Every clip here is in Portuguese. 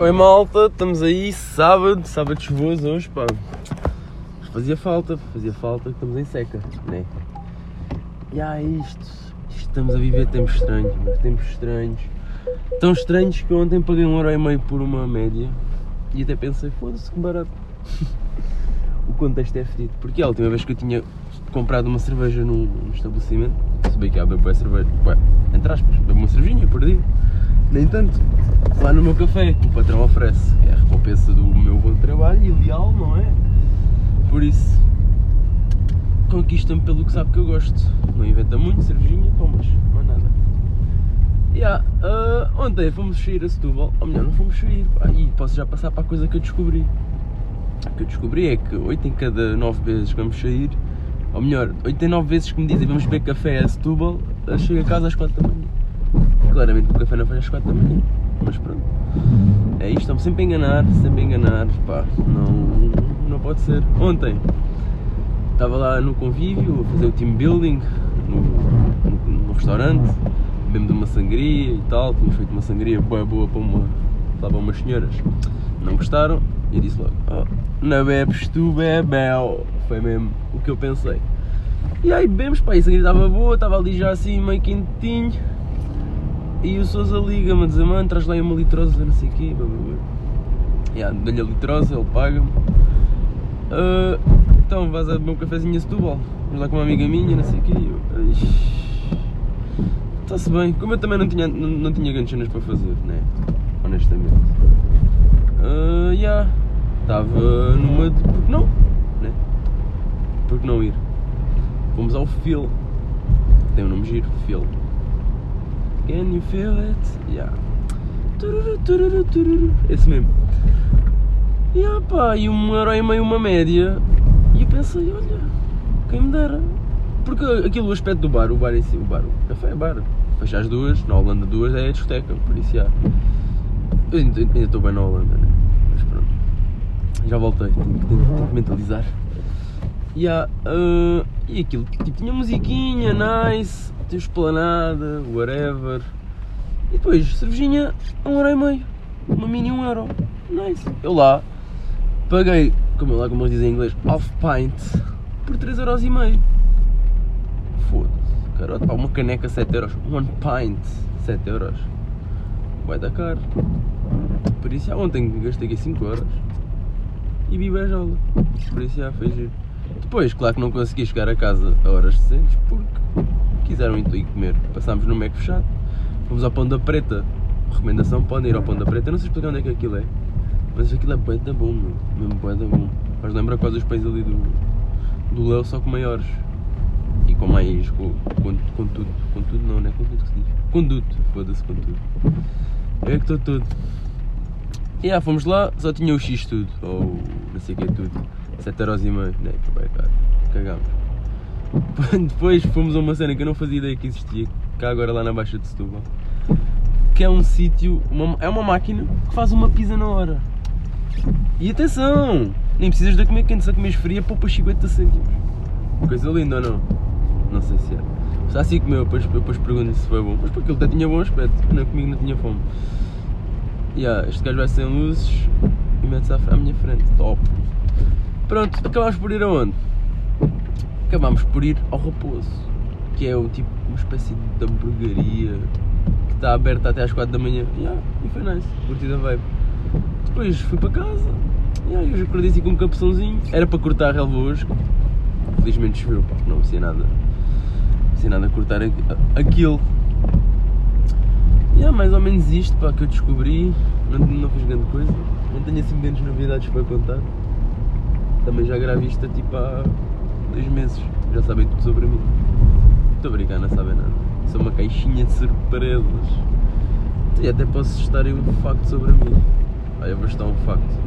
Oi malta, estamos aí, sábado, sábado chuvoso hoje, pá. Fazia falta, fazia falta, estamos em seca, né? E há isto, isto, estamos a viver tempos estranhos, mas tempos estranhos. Tão estranhos que ontem paguei um euro e meio por uma média e até pensei, foda-se que barato. o contexto é fedido, porque a última vez que eu tinha comprado uma cerveja num, num estabelecimento, se bem que há bebo cerveja, ué, entre aspas, bebo uma cervejinha por dia, nem tanto. Lá no meu café, que o patrão oferece, é a recompensa do meu bom trabalho, ideal, não é? Por isso, conquista-me pelo que sabe que eu gosto. Não inventa muito, cervejinha, tomas, não é nada. Yeah, uh, ontem fomos sair a Setúbal, ou melhor, não fomos sair, e posso já passar para a coisa que eu descobri. O que eu descobri é que 8 em cada 9 vezes que vamos sair, ou melhor, 8 em 9 vezes que me dizem vamos beber café a Setúbal, eu chego a casa às 4 da manhã. Claramente o café não foi às 4 da manhã, mas pronto. É isto, estão-me sempre a enganar, sempre a enganar, pá, não, não pode ser. Ontem estava lá no convívio a fazer o team building no, no, no restaurante, bebemos uma sangria e tal, tínhamos feito uma sangria boa boa para uma, para umas senhoras. Não gostaram e eu disse logo, oh, não bebes tu bebel. Foi mesmo o que eu pensei. E aí bebemos, pá, a sangria estava boa, estava ali já assim meio quentinho. E o Sousa liga-me a dizer, mano, traz lá uma litrosa, não sei o quê, blá, blá, blá. Dou-lhe a litrosa, ele paga-me. Ah, então, vais a beber um cafezinho a Setúbal, vamos lá com uma amiga minha, não sei o quê. Está-se bem, como eu também não tinha, não, não tinha grandes cenas para fazer, né? Honestamente. Ah, yeah, estava numa de, por que não? Né? Por que não ir? Fomos ao Phil, tem um nome giro, Phil. Can you feel it? Yeah. Esse mesmo. E ah pá, e um euro e meio uma média. E eu pensei, olha, quem me dera. Porque aquilo, o aspecto do bar, o bar em si, o bar, o café é bar. Fecha às duas, na Holanda duas é a discoteca, por isso já. Eu ainda estou bem na Holanda, né? Mas pronto. Já voltei, tenho que, tenho, tenho que mentalizar. E há, ah, e aquilo, tipo, tinha musiquinha, nice, tinha esplanada, whatever. E depois, cervejinha, um euro e meio. Uma mini um euro. Nice. Eu lá, paguei, como lá como eles dizem em inglês, half pint, por 3 euros e meio. Foda-se, carote, pá, uma caneca 7 euros. One pint, 7 euros. Vai dar caro. Por isso, já ontem gastei aqui 5 euros. E vi bejola. Por isso, já fez giro. Depois, claro que não consegui chegar a casa a horas decentes porque quiseram ir comer. Passámos no Mac fechado, fomos ao Pão da Preta. Recomendação: podem ir ao Pão da Preta. Eu não sei explicar onde é que aquilo é, mas aquilo é bué da bom, meu. mesmo bué da bom. Mas lembra quase os pães ali do, do Léo, só com maiores e com mais. com, com, com tudo. Com tudo, não, não é com tudo que se diz. Conduto, foda-se com tudo. É que estou tudo. E yeah, fomos lá, só tinha o X tudo, ou não sei o que é tudo. 7 euros e meio, né? Foi bem caro. Cagámos. Depois fomos a uma cena que eu não fazia ideia que existia, cá agora lá na Baixa de Setúbal. Que é um sítio, uma- é uma máquina que faz uma pizza na hora. E atenção! Nem precisas de comer quente, só comes fria, poupas 50 cêntimos. Coisa linda ou não? Não sei se é. Só assim comeu, depois, depois pergunto se foi bom. Mas porque ele até tinha bom aspecto, não, comigo não tinha fome. Yeah, este gajo vai sem luzes e mete-se à, à minha frente. Top! Pronto, acabámos por ir aonde? Acabámos por ir ao Raposo, que é o tipo uma espécie de hamburgueria que está aberta até às 4 da manhã. Yeah, e foi nice, curtida vibe. Depois fui para casa, yeah, já acordei assim com um cabeçãozinho. Era para cortar a relva hoje, felizmente choveu, pá, não sei nada. Sei nada a cortar aqu- aquilo. Yeah, mais ou menos isto pá, que eu descobri, não, não fiz grande coisa, não tenho assim grandes novidades para contar. Também já gravo isto tipo há dois meses, já sabem tudo sobre mim. Estou a brincar, não sabem nada. Sou uma caixinha de surpresas. E até posso estar aí um facto sobre mim. Olha, vou estar um facto.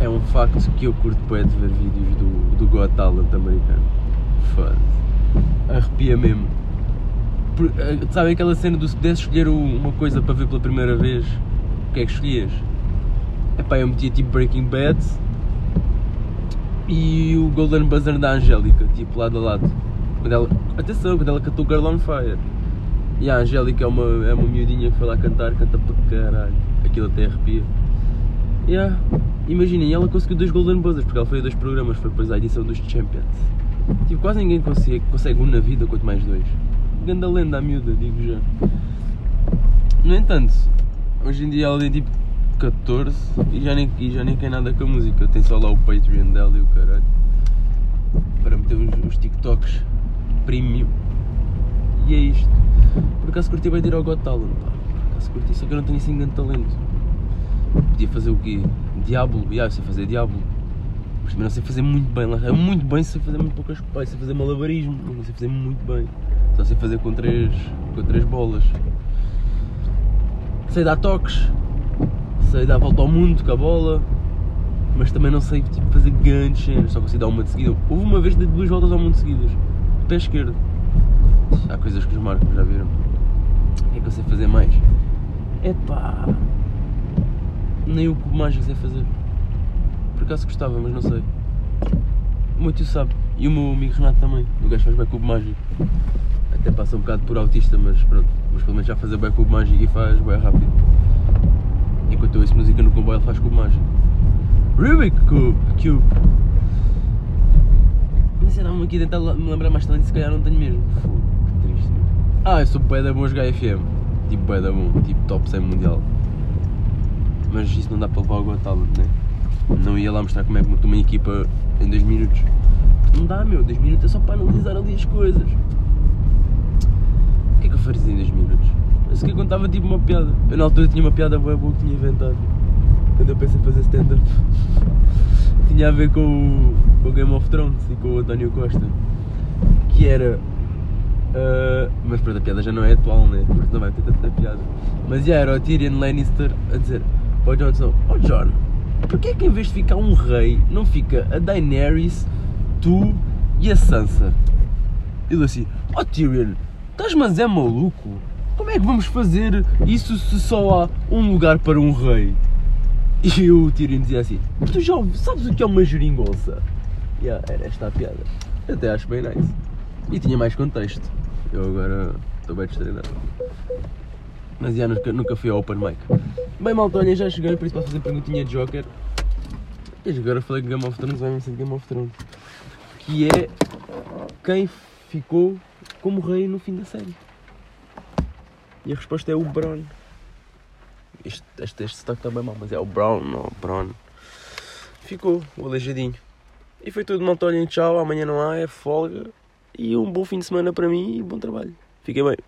É um facto que eu curto bué de ver vídeos do, do Got Talent americano. Foda-se. Arrepia mesmo. Eh, Sabe aquela cena do se pudesse escolher um- uma coisa para ver pela primeira vez, o que é que escolhias? Epá, eu metia tipo Breaking Bad e o Golden Buzzer da Angélica, tipo lado a lado. Quando ela, atenção, quando ela cantou Girl on Fire. E a Angélica é uma, é uma miudinha que foi lá cantar, canta para caralho. Aquilo até arrepia. Yeah. Imaginem, ela conseguiu dois Golden Buzzers, porque ela foi a dois programas, foi depois a edição dos Champions. Tipo, quase ninguém consegue, consegue um na vida, quanto mais dois. Ganda lenda a miúda, digo já. No entanto, hoje em dia ela tem tipo 14 e já nem, e já nem quer nada com a música. Tem só lá o Patreon dela e o caralho. Para meter uns, TikToks premium. E é isto. Por acaso curti bem de ir ao Got Talent, pá. Por acaso curti, só que eu não tenho assim grande talento. Podia fazer o quê? Diablo, já, eu sei fazer Diablo. Mas também não sei fazer muito bem. lá. Muito bem, sei fazer muito poucas coisas. Sei fazer malabarismo, não sei fazer muito bem. Só sei fazer com três, com três bolas. Sei dar toques, sei dar a volta ao mundo com a bola, mas também não sei tipo, fazer grandes cenas, só consigo dar uma de seguida. Houve uma vez de duas voltas ao mundo seguidas, pé esquerdo. Há coisas que os marcos já viram. O que é que eu sei fazer mais? Epá, nem o cubo mágico sei fazer. Por acaso gostava, mas não sei. O meu tio sabe. E o meu amigo Renato também. O gajo faz bem cubo mágico. Até passa um bocado por autista, mas pronto. Mas pelo menos já fazer bem cubo mágico e faz bem rápido. Enquanto eu ouço música no comboio, ele faz mágico. Rubik Cube. Cube. Mas sei lá, aqui a tentar me lembrar mais talento, se calhar não tenho mesmo. Fogo, que triste. Ah, eu sou bué da bom a jogar FM. Tipo bué da bom, tipo top 100 mundial. Mas isso não dá para levar ao Got Talent, né? Não ia lá mostrar como é que monto uma equipa em 2 minutos. Não dá, meu, 2 minutos é só para analisar ali as coisas. O que é que eu faria em 2 minutos? Que contava tipo uma piada. Eu na altura tinha uma piada boa boa que tinha inventado. Quando eu pensei em fazer stand-up. tinha a ver com o, com o Game of Thrones e com o António Costa. Que era. ah, mas pronto, a piada já não é atual, né? Porque não vai ter tanta piada. Mas já era o Tyrion Lannister a dizer para o Jon Snow: Oh John, porquê é que em vez de ficar um rei, não fica a Daenerys, tu e a Sansa? Ele assim: Oh Tyrion, estás mas é maluco? É que vamos fazer isso se só há um lugar para um rei? E o Tyrion dizia assim: Tu já sabes o que é uma geringonça? Yeah, era esta a piada. Até acho bem nice. E tinha mais contexto. Eu agora estou bem destreinado. Mas já nunca, nunca fui ao Open Mic. Bem, malta, já cheguei, por isso posso fazer perguntinha de Joker. E agora falei que Game of Thrones vai-me ser de Game of Thrones. Que é quem ficou como rei no fim da série. E a resposta é o Bron. Este, este, este sotaque está bem mal, mas é o Brown, não o Bron. Ficou, o aleijadinho. E foi tudo, malta, olhem, tchau, amanhã não há, é folga. E um bom fim de semana para mim e bom trabalho. Fiquem bem.